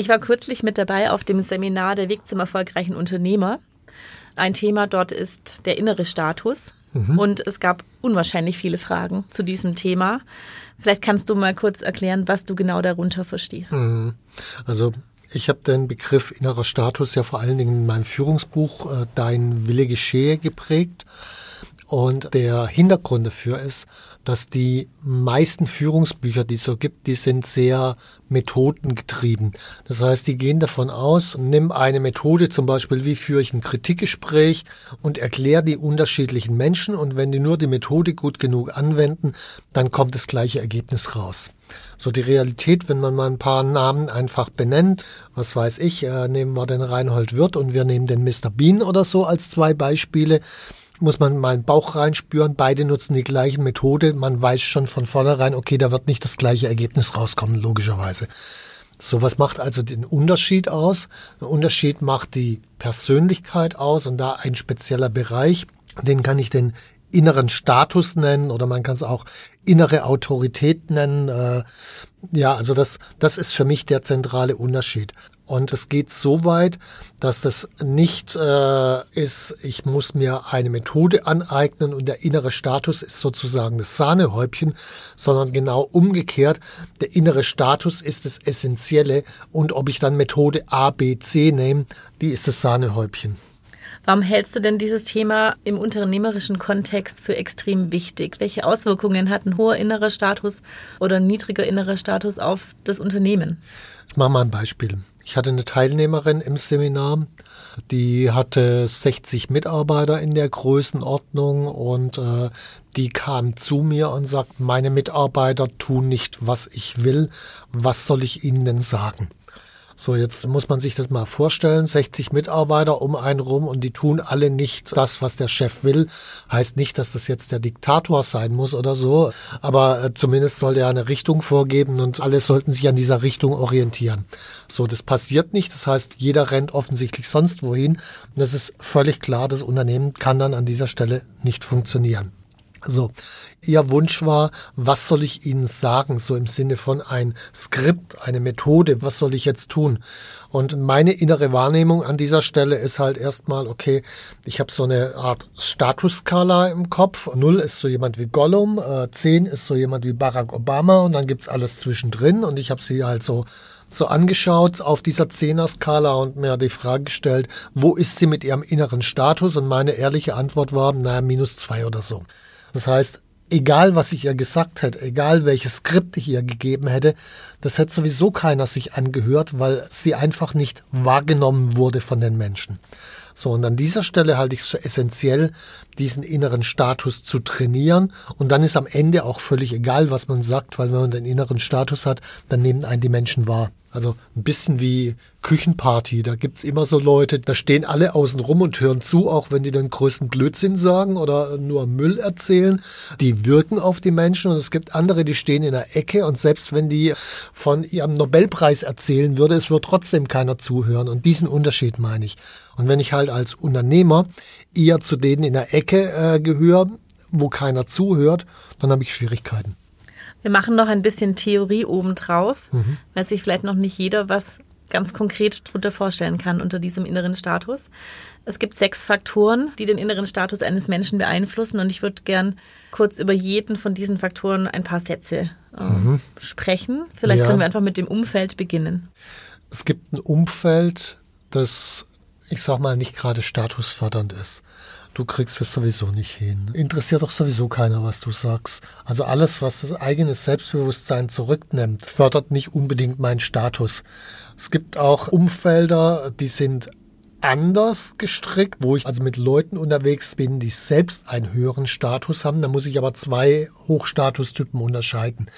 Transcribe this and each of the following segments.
Ich war kürzlich mit dabei auf dem Seminar Der Weg zum erfolgreichen Unternehmer. Ein Thema dort ist der innere Status. Mhm. Und es gab unwahrscheinlich viele Fragen zu diesem Thema. Vielleicht kannst du mal kurz erklären, was du genau darunter verstehst. Mhm. Also ich habe den Begriff innerer Status ja vor allen Dingen in meinem Führungsbuch äh, Dein Wille geschehe geprägt. Und der Hintergrund dafür ist, dass die meisten Führungsbücher, die es so gibt, die sind sehr methodengetrieben. Das heißt, die gehen davon aus, nimm eine Methode, zum Beispiel, wie führe ich ein Kritikgespräch und erkläre die unterschiedlichen Menschen und wenn die nur die Methode gut genug anwenden, dann kommt das gleiche Ergebnis raus. So die Realität, wenn man mal ein paar Namen einfach benennt, was weiß ich, äh, nehmen wir den Reinhold Wirth und wir nehmen den Mr. Bean oder so als zwei Beispiele, muss man mal einen Bauch reinspüren. Beide nutzen die gleiche Methode. Man weiß schon von vornherein, okay, da wird nicht das gleiche Ergebnis rauskommen, logischerweise. So, was macht also den Unterschied aus? Der Unterschied macht die Persönlichkeit aus und da ein spezieller Bereich, den kann ich den inneren Status nennen oder man kann es auch innere Autorität nennen. Äh, ja, also das, das ist für mich der zentrale Unterschied. Und es geht so weit, dass es nicht äh, ist, ich muss mir eine Methode aneignen und der innere Status ist sozusagen das Sahnehäubchen, sondern genau umgekehrt, der innere Status ist das Essentielle und ob ich dann Methode A, B, C nehme, die ist das Sahnehäubchen. Warum hältst du denn dieses Thema im unternehmerischen Kontext für extrem wichtig? Welche Auswirkungen hat ein hoher innerer Status oder ein niedriger innerer Status auf das Unternehmen? Ich mache mal ein Beispiel. Ich hatte eine Teilnehmerin im Seminar, die hatte 60 Mitarbeiter in der Größenordnung und äh, die kam zu mir und sagt, meine Mitarbeiter tun nicht, was ich will. Was soll ich ihnen denn sagen? So, jetzt muss man sich das mal vorstellen. 60 Mitarbeiter um einen rum und die tun alle nicht das, was der Chef will. Heißt nicht, dass das jetzt der Diktator sein muss oder so. Aber äh, zumindest soll er eine Richtung vorgeben und alle sollten sich an dieser Richtung orientieren. So, das passiert nicht. Das heißt, jeder rennt offensichtlich sonst wohin. Und das ist völlig klar, das Unternehmen kann dann an dieser Stelle nicht funktionieren. So, Ihr Wunsch war, was soll ich Ihnen sagen, so im Sinne von ein Skript, eine Methode, was soll ich jetzt tun? Und meine innere Wahrnehmung an dieser Stelle ist halt erstmal, okay, ich habe so eine Art Statusskala im Kopf. Null ist so jemand wie Gollum, äh, zehn ist so jemand wie Barack Obama und dann gibt's alles zwischendrin und ich habe sie halt so so angeschaut auf dieser Zehner-Skala und mir die Frage gestellt, wo ist sie mit ihrem inneren Status? Und meine ehrliche Antwort war, naja, minus zwei oder so. Das heißt, egal was ich ihr gesagt hätte, egal welches Skript ich ihr gegeben hätte, das hätte sowieso keiner sich angehört, weil sie einfach nicht wahrgenommen wurde von den Menschen. So, und an dieser Stelle halte ich es für essentiell, diesen inneren Status zu trainieren. Und dann ist am Ende auch völlig egal, was man sagt, weil wenn man den inneren Status hat, dann nehmen einen die Menschen wahr. Also ein bisschen wie Küchenparty. Da gibt's immer so Leute, da stehen alle außen rum und hören zu, auch wenn die den größten Blödsinn sagen oder nur Müll erzählen. Die wirken auf die Menschen und es gibt andere, die stehen in der Ecke und selbst wenn die von ihrem Nobelpreis erzählen würde, es wird trotzdem keiner zuhören. Und diesen Unterschied meine ich. Und wenn ich halt als Unternehmer eher zu denen in der Ecke äh, gehöre, wo keiner zuhört, dann habe ich Schwierigkeiten. Wir machen noch ein bisschen Theorie obendrauf, mhm. weil sich vielleicht noch nicht jeder was ganz konkret darunter vorstellen kann unter diesem inneren Status. Es gibt sechs Faktoren, die den inneren Status eines Menschen beeinflussen und ich würde gern kurz über jeden von diesen Faktoren ein paar Sätze äh, mhm. sprechen. Vielleicht ja. können wir einfach mit dem Umfeld beginnen. Es gibt ein Umfeld, das, ich sag mal, nicht gerade statusfördernd ist. Du kriegst es sowieso nicht hin. Interessiert doch sowieso keiner, was du sagst. Also alles, was das eigene Selbstbewusstsein zurücknimmt, fördert nicht unbedingt meinen Status. Es gibt auch Umfelder, die sind anders gestrickt, wo ich also mit Leuten unterwegs bin, die selbst einen höheren Status haben. Da muss ich aber zwei Hochstatustypen unterscheiden.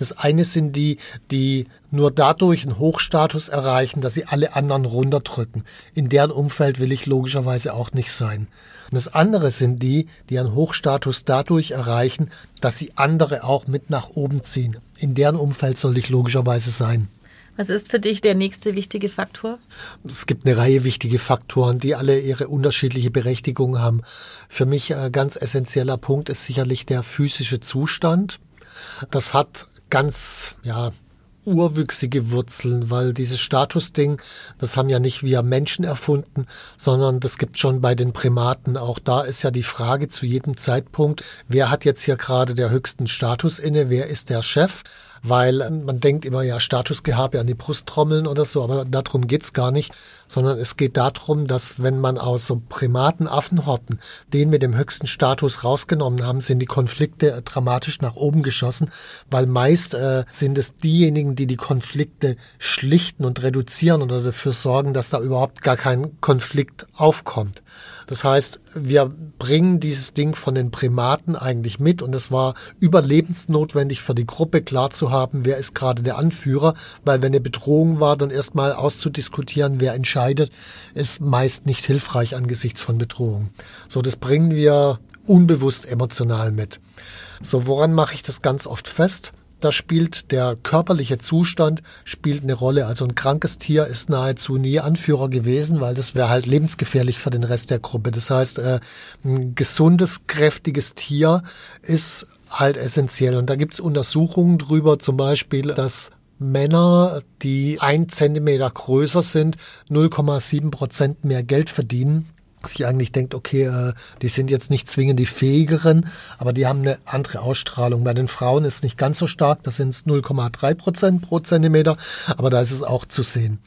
Das eine sind die, die nur dadurch einen Hochstatus erreichen, dass sie alle anderen runterdrücken. In deren Umfeld will ich logischerweise auch nicht sein. Und das andere sind die, die einen Hochstatus dadurch erreichen, dass sie andere auch mit nach oben ziehen. In deren Umfeld soll ich logischerweise sein. Was ist für dich der nächste wichtige Faktor? Es gibt eine Reihe wichtige Faktoren, die alle ihre unterschiedliche Berechtigung haben. Für mich ein ganz essentieller Punkt ist sicherlich der physische Zustand. Das hat ganz, ja, urwüchsige Wurzeln, weil dieses Statusding, das haben ja nicht wir Menschen erfunden, sondern das gibt schon bei den Primaten. Auch da ist ja die Frage zu jedem Zeitpunkt, wer hat jetzt hier gerade der höchsten Status inne, wer ist der Chef? weil man denkt immer, ja, Statusgehabe an die Brust trommeln oder so, aber darum geht's gar nicht, sondern es geht darum, dass wenn man aus so Primaten, Affenhorten den mit dem höchsten Status rausgenommen haben, sind die Konflikte dramatisch nach oben geschossen, weil meist äh, sind es diejenigen, die die Konflikte schlichten und reduzieren oder dafür sorgen, dass da überhaupt gar kein Konflikt aufkommt. Das heißt, wir bringen dieses Ding von den Primaten eigentlich mit und es war überlebensnotwendig für die Gruppe klar zu haben, wer ist gerade der Anführer, weil wenn eine Bedrohung war, dann erstmal auszudiskutieren, wer entscheidet, ist meist nicht hilfreich angesichts von Bedrohung. So, das bringen wir unbewusst emotional mit. So, woran mache ich das ganz oft fest? Da spielt der körperliche Zustand spielt eine Rolle. Also ein krankes Tier ist nahezu nie Anführer gewesen, weil das wäre halt lebensgefährlich für den Rest der Gruppe. Das heißt, äh, ein gesundes, kräftiges Tier ist halt essentiell. Und da gibt's Untersuchungen drüber, zum Beispiel, dass Männer, die ein Zentimeter größer sind, 0,7 Prozent mehr Geld verdienen sich eigentlich denkt, okay, äh, die sind jetzt nicht zwingend die fähigeren, aber die haben eine andere Ausstrahlung. Bei den Frauen ist nicht ganz so stark, da sind es 0,3 Prozent pro Zentimeter, aber da ist es auch zu sehen.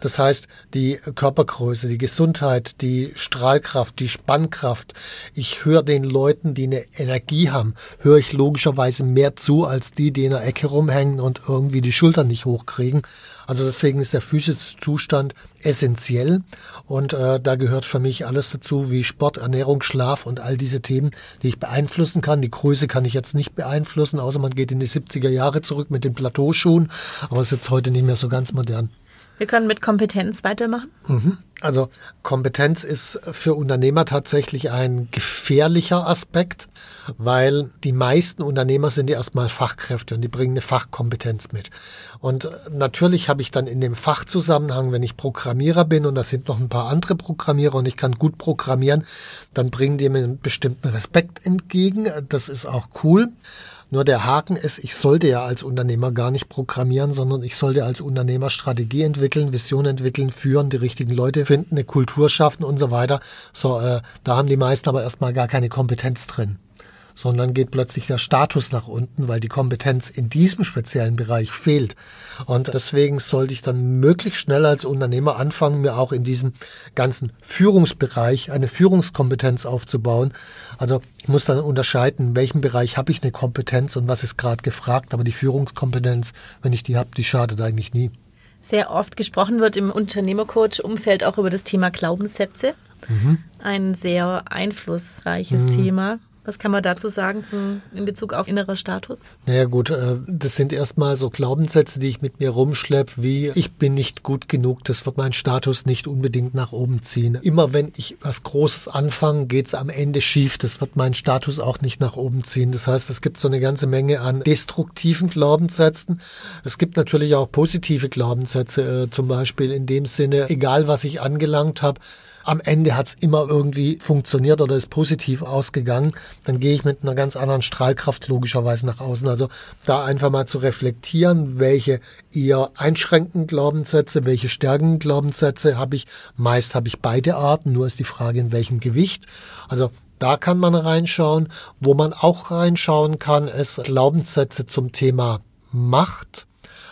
Das heißt, die Körpergröße, die Gesundheit, die Strahlkraft, die Spannkraft. Ich höre den Leuten, die eine Energie haben, höre ich logischerweise mehr zu, als die, die in der Ecke rumhängen und irgendwie die Schultern nicht hochkriegen. Also deswegen ist der physische Zustand essentiell und äh, da gehört für mich alles dazu, wie Sport, Ernährung, Schlaf und all diese Themen, die ich beeinflussen kann. Die Größe kann ich jetzt nicht beeinflussen, außer man geht in die 70er Jahre zurück mit den Plateauschuhen, aber ist jetzt heute nicht mehr so ganz modern. Wir können mit Kompetenz weitermachen. Mhm. Also Kompetenz ist für Unternehmer tatsächlich ein gefährlicher Aspekt, weil die meisten Unternehmer sind ja erstmal Fachkräfte und die bringen eine Fachkompetenz mit. Und natürlich habe ich dann in dem Fachzusammenhang, wenn ich Programmierer bin und da sind noch ein paar andere Programmierer und ich kann gut programmieren, dann bringen die mir einen bestimmten Respekt entgegen. Das ist auch cool. Nur der Haken ist, ich sollte ja als Unternehmer gar nicht programmieren, sondern ich sollte als Unternehmer Strategie entwickeln, Vision entwickeln, führen, die richtigen Leute finden, eine Kultur schaffen und so weiter. So, äh, da haben die meisten aber erstmal gar keine Kompetenz drin sondern geht plötzlich der Status nach unten, weil die Kompetenz in diesem speziellen Bereich fehlt. Und deswegen sollte ich dann möglichst schnell als Unternehmer anfangen, mir auch in diesem ganzen Führungsbereich eine Führungskompetenz aufzubauen. Also ich muss dann unterscheiden, in welchem Bereich habe ich eine Kompetenz und was ist gerade gefragt. Aber die Führungskompetenz, wenn ich die habe, die schadet eigentlich nie. Sehr oft gesprochen wird im Unternehmercoach-Umfeld auch über das Thema Glaubenssätze. Mhm. Ein sehr einflussreiches mhm. Thema. Was kann man dazu sagen zum, in Bezug auf innerer Status? Naja gut, äh, das sind erstmal so Glaubenssätze, die ich mit mir rumschleppe, wie ich bin nicht gut genug, das wird meinen Status nicht unbedingt nach oben ziehen. Immer wenn ich was Großes anfange, geht's am Ende schief, das wird meinen Status auch nicht nach oben ziehen. Das heißt, es gibt so eine ganze Menge an destruktiven Glaubenssätzen. Es gibt natürlich auch positive Glaubenssätze, äh, zum Beispiel in dem Sinne, egal was ich angelangt habe, am Ende hat es immer irgendwie funktioniert oder ist positiv ausgegangen, dann gehe ich mit einer ganz anderen Strahlkraft logischerweise nach außen. Also da einfach mal zu reflektieren, welche eher einschränkenden Glaubenssätze, welche stärkenden Glaubenssätze habe ich. Meist habe ich beide Arten, nur ist die Frage, in welchem Gewicht. Also da kann man reinschauen. Wo man auch reinschauen kann, ist Glaubenssätze zum Thema Macht.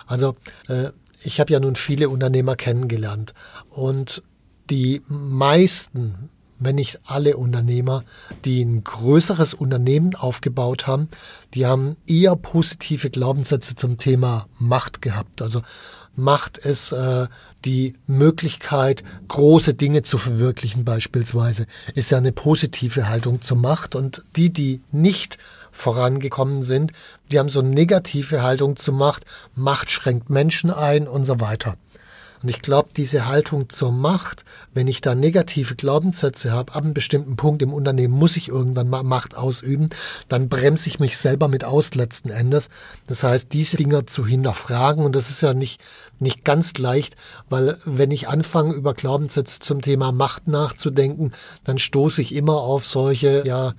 Also äh, ich habe ja nun viele Unternehmer kennengelernt und die meisten, wenn nicht alle Unternehmer, die ein größeres Unternehmen aufgebaut haben, die haben eher positive Glaubenssätze zum Thema Macht gehabt. Also Macht ist äh, die Möglichkeit, große Dinge zu verwirklichen beispielsweise, ist ja eine positive Haltung zur Macht. Und die, die nicht vorangekommen sind, die haben so eine negative Haltung zur Macht, Macht schränkt Menschen ein und so weiter. Und ich glaube, diese Haltung zur Macht, wenn ich da negative Glaubenssätze habe, ab einem bestimmten Punkt im Unternehmen muss ich irgendwann mal Macht ausüben, dann bremse ich mich selber mit aus letzten Endes. Das heißt, diese Dinge zu hinterfragen und das ist ja nicht, nicht ganz leicht, weil wenn ich anfange, über Glaubenssätze zum Thema Macht nachzudenken, dann stoße ich immer auf solche, ja,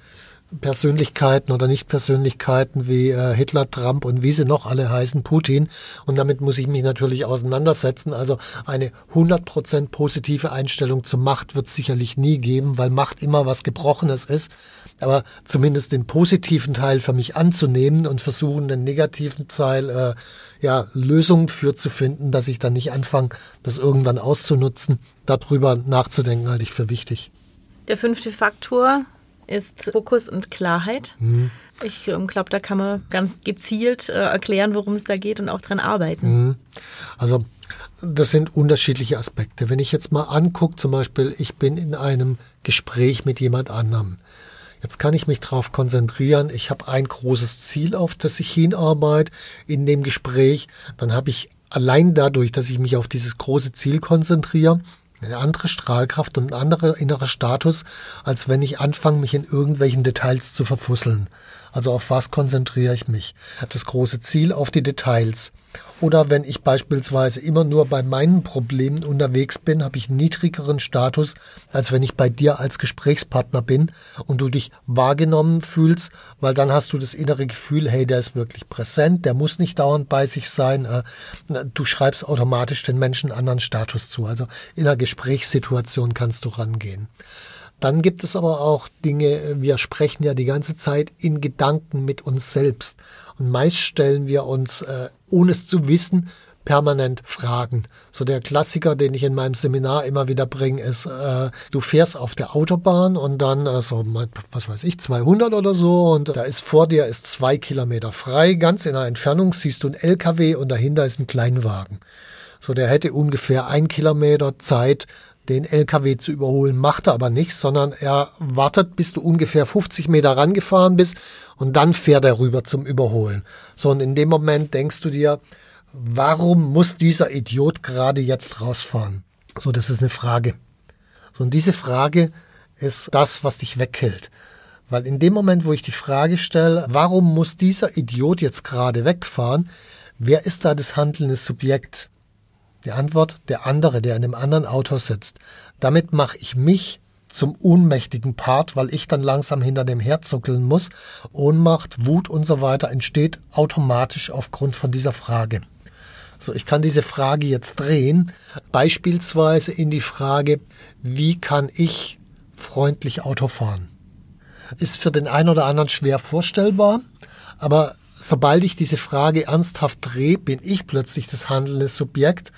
Persönlichkeiten oder Nicht-Persönlichkeiten wie äh, Hitler, Trump und wie sie noch alle heißen, Putin. Und damit muss ich mich natürlich auseinandersetzen. Also eine 100% positive Einstellung zur Macht wird es sicherlich nie geben, weil Macht immer was Gebrochenes ist. Aber zumindest den positiven Teil für mich anzunehmen und versuchen, den negativen Teil, äh, ja, Lösungen für zu finden, dass ich dann nicht anfange, das irgendwann auszunutzen. Darüber nachzudenken halte ich für wichtig. Der fünfte Faktor ist Fokus und Klarheit. Mhm. Ich ähm, glaube, da kann man ganz gezielt äh, erklären, worum es da geht und auch dran arbeiten. Mhm. Also das sind unterschiedliche Aspekte. Wenn ich jetzt mal angucke, zum Beispiel, ich bin in einem Gespräch mit jemand anderem. Jetzt kann ich mich darauf konzentrieren. Ich habe ein großes Ziel, auf das ich hinarbeite in dem Gespräch. Dann habe ich allein dadurch, dass ich mich auf dieses große Ziel konzentriere, eine andere Strahlkraft und ein anderer innerer Status, als wenn ich anfange, mich in irgendwelchen Details zu verfusseln. Also auf was konzentriere ich mich? Das große Ziel auf die Details. Oder wenn ich beispielsweise immer nur bei meinen Problemen unterwegs bin, habe ich niedrigeren Status, als wenn ich bei dir als Gesprächspartner bin und du dich wahrgenommen fühlst, weil dann hast du das innere Gefühl, hey, der ist wirklich präsent, der muss nicht dauernd bei sich sein. Äh, du schreibst automatisch den Menschen anderen Status zu. Also in einer Gesprächssituation kannst du rangehen. Dann gibt es aber auch Dinge, wir sprechen ja die ganze Zeit in Gedanken mit uns selbst. Und meist stellen wir uns, äh, ohne es zu wissen, permanent Fragen. So der Klassiker, den ich in meinem Seminar immer wieder bringe, ist, äh, du fährst auf der Autobahn und dann äh, so, was weiß ich, 200 oder so und da ist vor dir ist zwei Kilometer frei. Ganz in der Entfernung siehst du einen LKW und dahinter ist ein Kleinwagen. So, der hätte ungefähr ein Kilometer Zeit, den LKW zu überholen, macht er aber nicht, sondern er wartet, bis du ungefähr 50 Meter rangefahren bist und dann fährt er rüber zum Überholen. So, und in dem Moment denkst du dir, warum muss dieser Idiot gerade jetzt rausfahren? So, das ist eine Frage. So, und diese Frage ist das, was dich weghält. Weil in dem Moment, wo ich die Frage stelle, warum muss dieser Idiot jetzt gerade wegfahren, wer ist da das handelnde Subjekt? Die Antwort, der andere, der in einem anderen Auto sitzt. Damit mache ich mich zum ohnmächtigen Part, weil ich dann langsam hinter dem herzuckeln muss. Ohnmacht, Wut und so weiter entsteht automatisch aufgrund von dieser Frage. So, ich kann diese Frage jetzt drehen, beispielsweise in die Frage, wie kann ich freundlich Auto fahren? Ist für den einen oder anderen schwer vorstellbar, aber sobald ich diese Frage ernsthaft drehe, bin ich plötzlich das handelnde Subjekt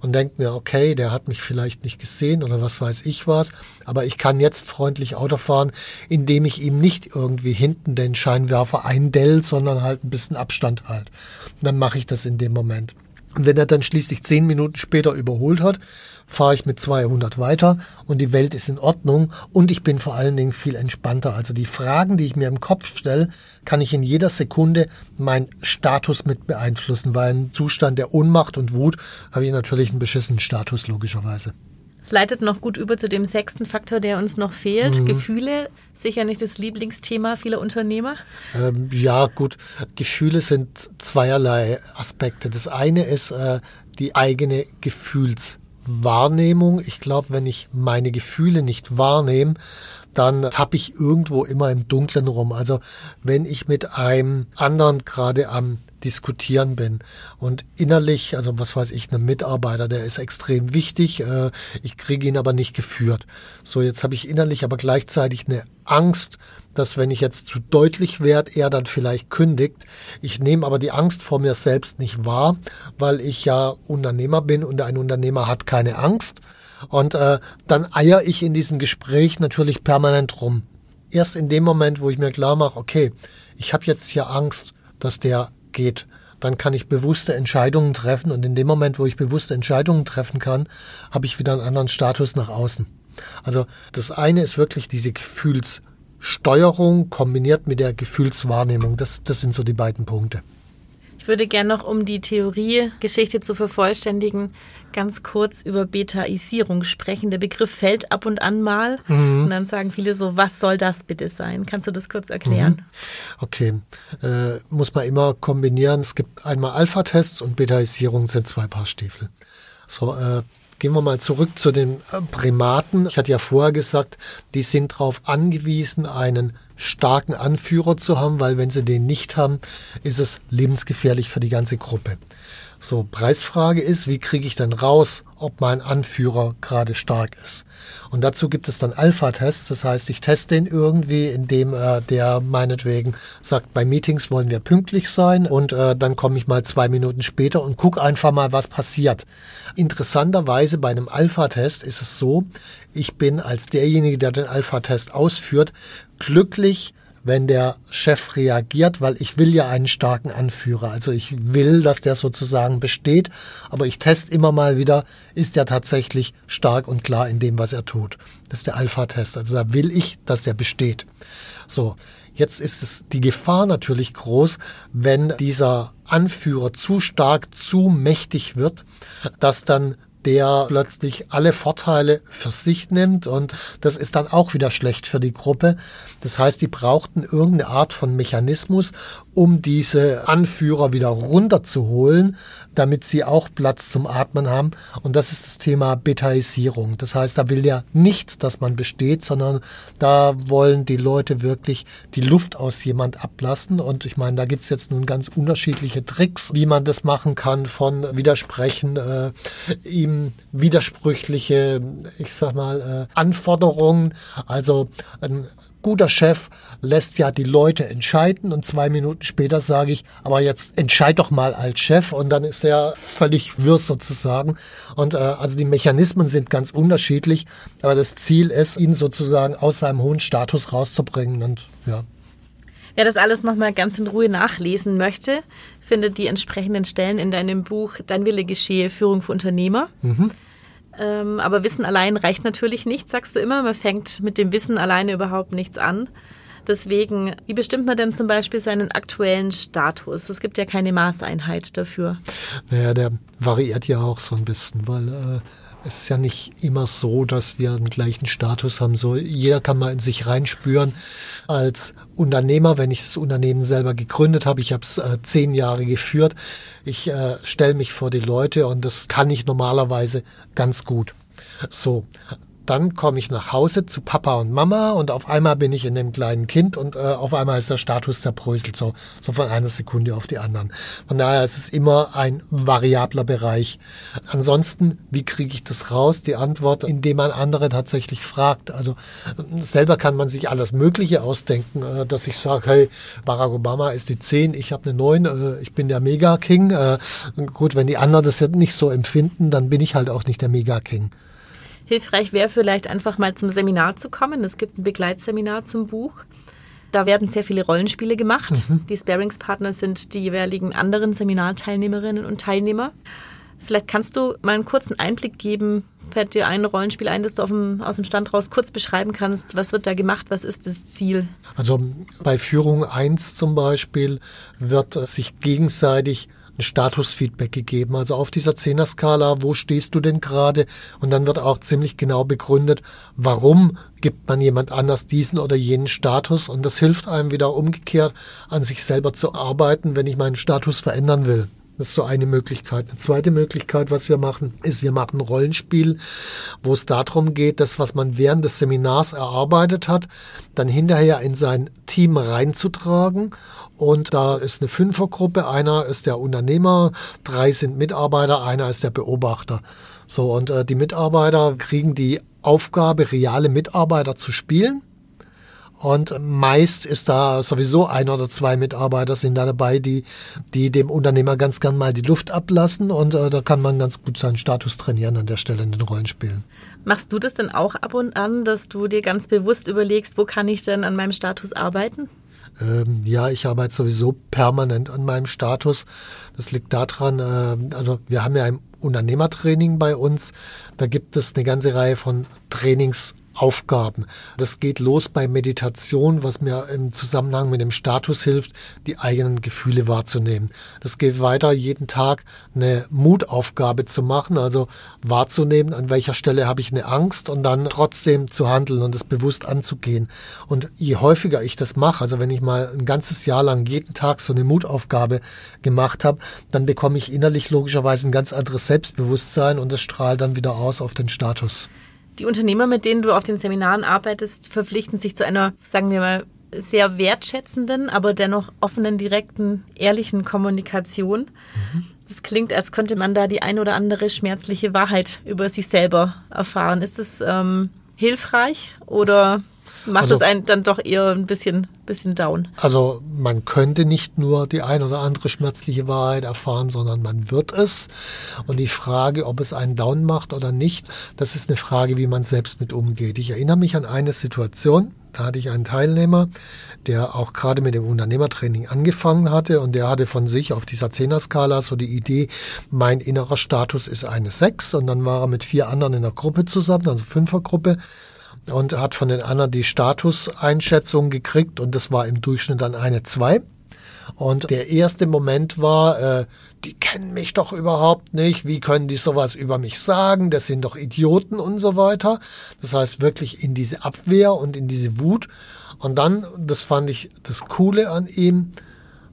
und denke mir, okay, der hat mich vielleicht nicht gesehen oder was weiß ich was, aber ich kann jetzt freundlich Auto fahren, indem ich ihm nicht irgendwie hinten den Scheinwerfer eindell, sondern halt ein bisschen Abstand halt. Und dann mache ich das in dem Moment. Und wenn er dann schließlich zehn Minuten später überholt hat, fahre ich mit 200 weiter und die Welt ist in Ordnung und ich bin vor allen Dingen viel entspannter. Also die Fragen, die ich mir im Kopf stelle, kann ich in jeder Sekunde meinen Status mit beeinflussen, weil im Zustand der Ohnmacht und Wut habe ich natürlich einen beschissenen Status logischerweise. Es leitet noch gut über zu dem sechsten Faktor, der uns noch fehlt. Mhm. Gefühle, sicher nicht das Lieblingsthema vieler Unternehmer. Ähm, ja, gut. Gefühle sind zweierlei Aspekte. Das eine ist äh, die eigene Gefühlswelt. Wahrnehmung. Ich glaube, wenn ich meine Gefühle nicht wahrnehme, dann tappe ich irgendwo immer im Dunklen rum. Also wenn ich mit einem anderen gerade am diskutieren bin. Und innerlich, also was weiß ich, ein Mitarbeiter, der ist extrem wichtig, äh, ich kriege ihn aber nicht geführt. So, jetzt habe ich innerlich aber gleichzeitig eine Angst, dass wenn ich jetzt zu deutlich werde, er dann vielleicht kündigt. Ich nehme aber die Angst vor mir selbst nicht wahr, weil ich ja Unternehmer bin und ein Unternehmer hat keine Angst. Und äh, dann eier ich in diesem Gespräch natürlich permanent rum. Erst in dem Moment, wo ich mir klar mache, okay, ich habe jetzt hier Angst, dass der geht, dann kann ich bewusste Entscheidungen treffen und in dem Moment, wo ich bewusste Entscheidungen treffen kann, habe ich wieder einen anderen Status nach außen. Also das eine ist wirklich diese Gefühlssteuerung kombiniert mit der Gefühlswahrnehmung. Das, das sind so die beiden Punkte. Ich würde gerne noch, um die Theoriegeschichte zu vervollständigen, ganz kurz über Betaisierung sprechen. Der Begriff fällt ab und an mal. Mhm. Und dann sagen viele so, was soll das bitte sein? Kannst du das kurz erklären? Mhm. Okay. Äh, muss man immer kombinieren. Es gibt einmal Alpha-Tests und Betaisierung sind zwei Paar Stiefel. So, äh, Gehen wir mal zurück zu den äh, Primaten. Ich hatte ja vorher gesagt, die sind darauf angewiesen, einen starken Anführer zu haben, weil wenn sie den nicht haben, ist es lebensgefährlich für die ganze Gruppe. So, Preisfrage ist, wie kriege ich dann raus, ob mein Anführer gerade stark ist? Und dazu gibt es dann Alpha-Tests, das heißt, ich teste den irgendwie, indem äh, der meinetwegen sagt, bei Meetings wollen wir pünktlich sein und äh, dann komme ich mal zwei Minuten später und gucke einfach mal, was passiert. Interessanterweise bei einem Alpha-Test ist es so, ich bin als derjenige, der den Alpha-Test ausführt, glücklich, wenn der Chef reagiert, weil ich will ja einen starken Anführer. Also ich will, dass der sozusagen besteht, aber ich teste immer mal wieder, ist der tatsächlich stark und klar in dem, was er tut. Das ist der Alpha-Test. Also da will ich, dass er besteht. So. Jetzt ist es die Gefahr natürlich groß, wenn dieser Anführer zu stark, zu mächtig wird, dass dann der plötzlich alle Vorteile für sich nimmt und das ist dann auch wieder schlecht für die Gruppe. Das heißt, die brauchten irgendeine Art von Mechanismus, um diese Anführer wieder runterzuholen, damit sie auch Platz zum Atmen haben. Und das ist das Thema Betaisierung. Das heißt, da will der nicht, dass man besteht, sondern da wollen die Leute wirklich die Luft aus jemand ablassen. Und ich meine, da gibt's jetzt nun ganz unterschiedliche Tricks, wie man das machen kann, von Widersprechen, äh, ihm widersprüchliche, ich sag mal, äh, Anforderungen. Also ein guter Chef lässt ja die Leute entscheiden und zwei Minuten später sage ich, aber jetzt entscheid doch mal als Chef und dann ist er völlig wirr sozusagen. Und äh, also die Mechanismen sind ganz unterschiedlich, aber das Ziel ist, ihn sozusagen aus seinem hohen Status rauszubringen und ja. Wer das alles nochmal ganz in Ruhe nachlesen möchte, findet die entsprechenden Stellen in deinem Buch Dein Wille geschehe, Führung für Unternehmer. Mhm. Ähm, aber Wissen allein reicht natürlich nicht, sagst du immer. Man fängt mit dem Wissen alleine überhaupt nichts an. Deswegen, wie bestimmt man denn zum Beispiel seinen aktuellen Status? Es gibt ja keine Maßeinheit dafür. Naja, der variiert ja auch so ein bisschen, weil äh, es ist ja nicht immer so, dass wir den gleichen Status haben. So, jeder kann mal in sich reinspüren. Als Unternehmer, wenn ich das Unternehmen selber gegründet habe, ich habe es äh, zehn Jahre geführt, ich äh, stelle mich vor die Leute und das kann ich normalerweise ganz gut. So, dann komme ich nach Hause zu Papa und Mama und auf einmal bin ich in dem kleinen Kind und äh, auf einmal ist der Status zerbröselt, so, so von einer Sekunde auf die anderen. Von daher ist es immer ein variabler Bereich. Ansonsten, wie kriege ich das raus? Die Antwort, indem man andere tatsächlich fragt. Also selber kann man sich alles Mögliche ausdenken, äh, dass ich sage, hey, Barack Obama ist die 10, ich habe eine 9, äh, ich bin der Mega-King. Äh, gut, wenn die anderen das jetzt nicht so empfinden, dann bin ich halt auch nicht der Mega-King. Hilfreich wäre vielleicht einfach mal zum Seminar zu kommen. Es gibt ein Begleitseminar zum Buch. Da werden sehr viele Rollenspiele gemacht. Mhm. Die Sparingspartner sind die jeweiligen anderen Seminarteilnehmerinnen und Teilnehmer. Vielleicht kannst du mal einen kurzen Einblick geben. Fällt dir ein Rollenspiel ein, das du dem, aus dem Stand raus kurz beschreiben kannst? Was wird da gemacht? Was ist das Ziel? Also bei Führung 1 zum Beispiel wird sich gegenseitig ein Statusfeedback gegeben. Also auf dieser Zehner-Skala, wo stehst du denn gerade? Und dann wird auch ziemlich genau begründet, warum gibt man jemand anders diesen oder jenen Status. Und das hilft einem wieder umgekehrt, an sich selber zu arbeiten, wenn ich meinen Status verändern will. Das ist so eine Möglichkeit. Eine zweite Möglichkeit, was wir machen, ist, wir machen ein Rollenspiel, wo es darum geht, das, was man während des Seminars erarbeitet hat, dann hinterher in sein Team reinzutragen. Und da ist eine Fünfergruppe. Einer ist der Unternehmer, drei sind Mitarbeiter, einer ist der Beobachter. So, und äh, die Mitarbeiter kriegen die Aufgabe, reale Mitarbeiter zu spielen. Und meist ist da sowieso ein oder zwei Mitarbeiter sind da dabei, die, die dem Unternehmer ganz gern mal die Luft ablassen. Und äh, da kann man ganz gut seinen Status trainieren an der Stelle in den Rollenspielen. Machst du das denn auch ab und an, dass du dir ganz bewusst überlegst, wo kann ich denn an meinem Status arbeiten? Ähm, ja, ich arbeite sowieso permanent an meinem Status. Das liegt daran, äh, also wir haben ja ein Unternehmertraining bei uns. Da gibt es eine ganze Reihe von Trainings Aufgaben. Das geht los bei Meditation, was mir im Zusammenhang mit dem Status hilft, die eigenen Gefühle wahrzunehmen. Das geht weiter, jeden Tag eine Mutaufgabe zu machen, also wahrzunehmen, an welcher Stelle habe ich eine Angst und dann trotzdem zu handeln und es bewusst anzugehen. Und je häufiger ich das mache, also wenn ich mal ein ganzes Jahr lang jeden Tag so eine Mutaufgabe gemacht habe, dann bekomme ich innerlich logischerweise ein ganz anderes Selbstbewusstsein und es strahlt dann wieder aus auf den Status. Die Unternehmer, mit denen du auf den Seminaren arbeitest, verpflichten sich zu einer, sagen wir mal, sehr wertschätzenden, aber dennoch offenen, direkten, ehrlichen Kommunikation. Mhm. Das klingt, als könnte man da die ein oder andere schmerzliche Wahrheit über sich selber erfahren. Ist es ähm, hilfreich oder macht also, es einen dann doch eher ein bisschen, bisschen down. Also man könnte nicht nur die ein oder andere schmerzliche Wahrheit erfahren, sondern man wird es. Und die Frage, ob es einen down macht oder nicht, das ist eine Frage, wie man selbst mit umgeht. Ich erinnere mich an eine Situation, da hatte ich einen Teilnehmer, der auch gerade mit dem Unternehmertraining angefangen hatte und der hatte von sich auf dieser Zehner-Skala so die Idee, mein innerer Status ist eine 6 und dann war er mit vier anderen in der Gruppe zusammen, also Fünfergruppe und hat von den anderen die Statuseinschätzung gekriegt und das war im Durchschnitt dann eine 2. Und der erste Moment war, äh, die kennen mich doch überhaupt nicht, wie können die sowas über mich sagen, das sind doch Idioten und so weiter. Das heißt wirklich in diese Abwehr und in diese Wut. Und dann, das fand ich das Coole an ihm,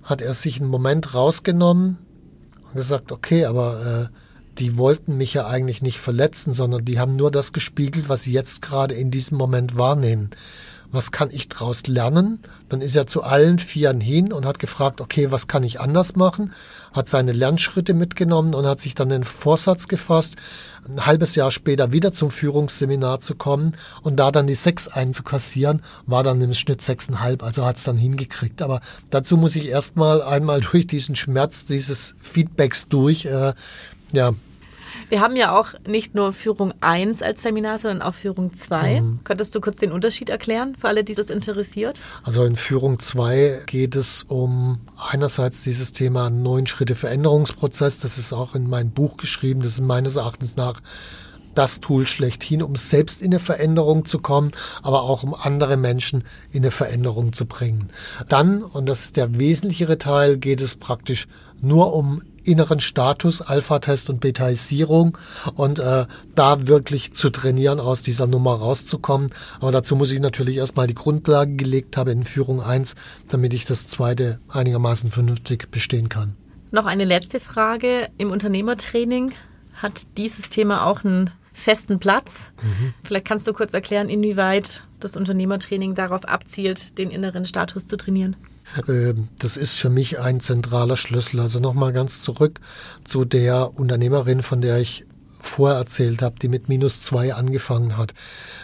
hat er sich einen Moment rausgenommen und gesagt, okay, aber äh, die wollten mich ja eigentlich nicht verletzen, sondern die haben nur das gespiegelt, was sie jetzt gerade in diesem Moment wahrnehmen. Was kann ich daraus lernen? Dann ist er zu allen Vieren hin und hat gefragt, okay, was kann ich anders machen? Hat seine Lernschritte mitgenommen und hat sich dann den Vorsatz gefasst, ein halbes Jahr später wieder zum Führungsseminar zu kommen und da dann die sechs einzukassieren, war dann im Schnitt sechseinhalb, also hat es dann hingekriegt. Aber dazu muss ich erstmal einmal durch diesen Schmerz dieses Feedbacks durch, äh, ja. Wir haben ja auch nicht nur Führung 1 als Seminar, sondern auch Führung 2. Mhm. Könntest du kurz den Unterschied erklären für alle, die das interessiert? Also in Führung 2 geht es um einerseits dieses Thema neun Schritte Veränderungsprozess. Das ist auch in meinem Buch geschrieben. Das ist meines Erachtens nach das Tool schlechthin, um selbst in eine Veränderung zu kommen, aber auch um andere Menschen in eine Veränderung zu bringen. Dann, und das ist der wesentlichere Teil, geht es praktisch nur um inneren Status, Alpha-Test und Betaisierung und äh, da wirklich zu trainieren, aus dieser Nummer rauszukommen. Aber dazu muss ich natürlich erstmal die Grundlagen gelegt haben in Führung 1, damit ich das zweite einigermaßen vernünftig bestehen kann. Noch eine letzte Frage. Im Unternehmertraining hat dieses Thema auch einen festen Platz. Mhm. Vielleicht kannst du kurz erklären, inwieweit das Unternehmertraining darauf abzielt, den inneren Status zu trainieren. Ähm, das ist für mich ein zentraler Schlüssel. Also nochmal ganz zurück zu der Unternehmerin, von der ich vorher erzählt habe, die mit minus zwei angefangen hat.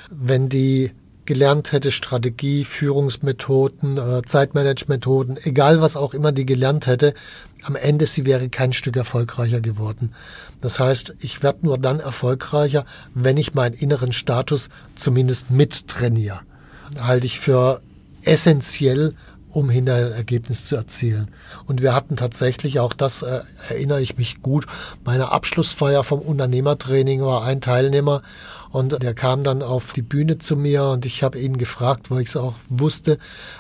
Wenn die gelernt hätte, Strategie, Führungsmethoden, äh, Zeitmanagementmethoden, egal was auch immer die gelernt hätte, am Ende sie wäre kein Stück erfolgreicher geworden. Das heißt, ich werde nur dann erfolgreicher, wenn ich meinen inneren Status zumindest mittrainiere. Halte ich für essentiell, um hinterher Ergebnis zu erzielen. Und wir hatten tatsächlich, auch das äh, erinnere ich mich gut, bei einer Abschlussfeier vom Unternehmertraining war ein Teilnehmer und der kam dann auf die Bühne zu mir und ich habe ihn gefragt, weil ich es auch wusste,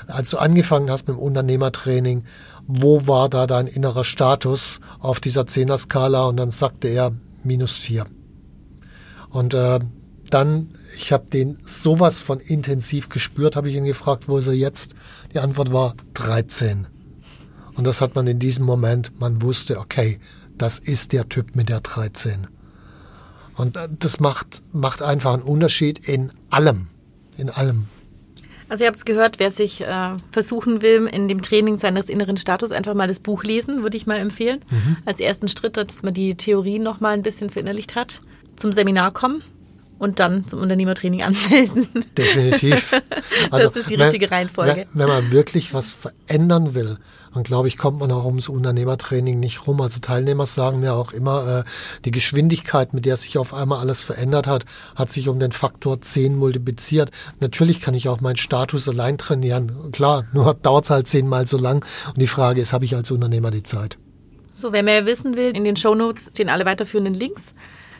als du angefangen hast mit dem Unternehmertraining, wo war da dein innerer Status auf dieser Zehner-Skala? Und dann sagte er minus vier. Und äh, dann, ich habe den sowas von intensiv gespürt, habe ich ihn gefragt, wo ist er jetzt? Die Antwort war 13. Und das hat man in diesem Moment, man wusste, okay, das ist der Typ mit der 13. Und äh, das macht, macht einfach einen Unterschied in allem. In allem. Also ihr habt es gehört, wer sich äh, versuchen will, in dem Training seines inneren Status einfach mal das Buch lesen, würde ich mal empfehlen. Mhm. Als ersten Schritt, dass man die Theorie noch mal ein bisschen verinnerlicht hat. Zum Seminar kommen und dann zum Unternehmertraining anmelden. Definitiv. Also, das ist die richtige Reihenfolge. Wenn, wenn man wirklich was verändern will, dann glaube ich, kommt man auch ums Unternehmertraining nicht rum. Also Teilnehmer sagen mir auch immer, äh, die Geschwindigkeit, mit der sich auf einmal alles verändert hat, hat sich um den Faktor 10 multipliziert. Natürlich kann ich auch meinen Status allein trainieren. Klar, nur dauert es halt zehnmal so lang. Und die Frage ist, habe ich als Unternehmer die Zeit? So, wer mehr wissen will, in den Show Notes stehen alle weiterführenden Links.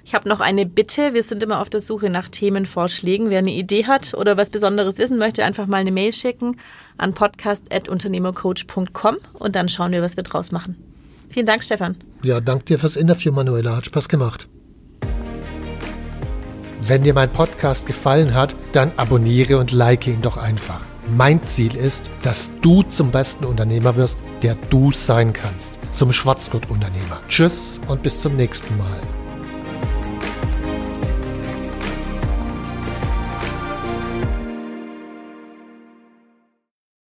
Ich habe noch eine Bitte. Wir sind immer auf der Suche nach Themenvorschlägen. Wer eine Idee hat oder was Besonderes wissen möchte, einfach mal eine Mail schicken an podcast.unternehmercoach.com und dann schauen wir, was wir draus machen. Vielen Dank, Stefan. Ja, danke dir fürs Interview, Manuela. Hat Spaß gemacht. Wenn dir mein Podcast gefallen hat, dann abonniere und like ihn doch einfach. Mein Ziel ist, dass du zum besten Unternehmer wirst, der du sein kannst. Zum Schwarzgurt-Unternehmer. Tschüss und bis zum nächsten Mal.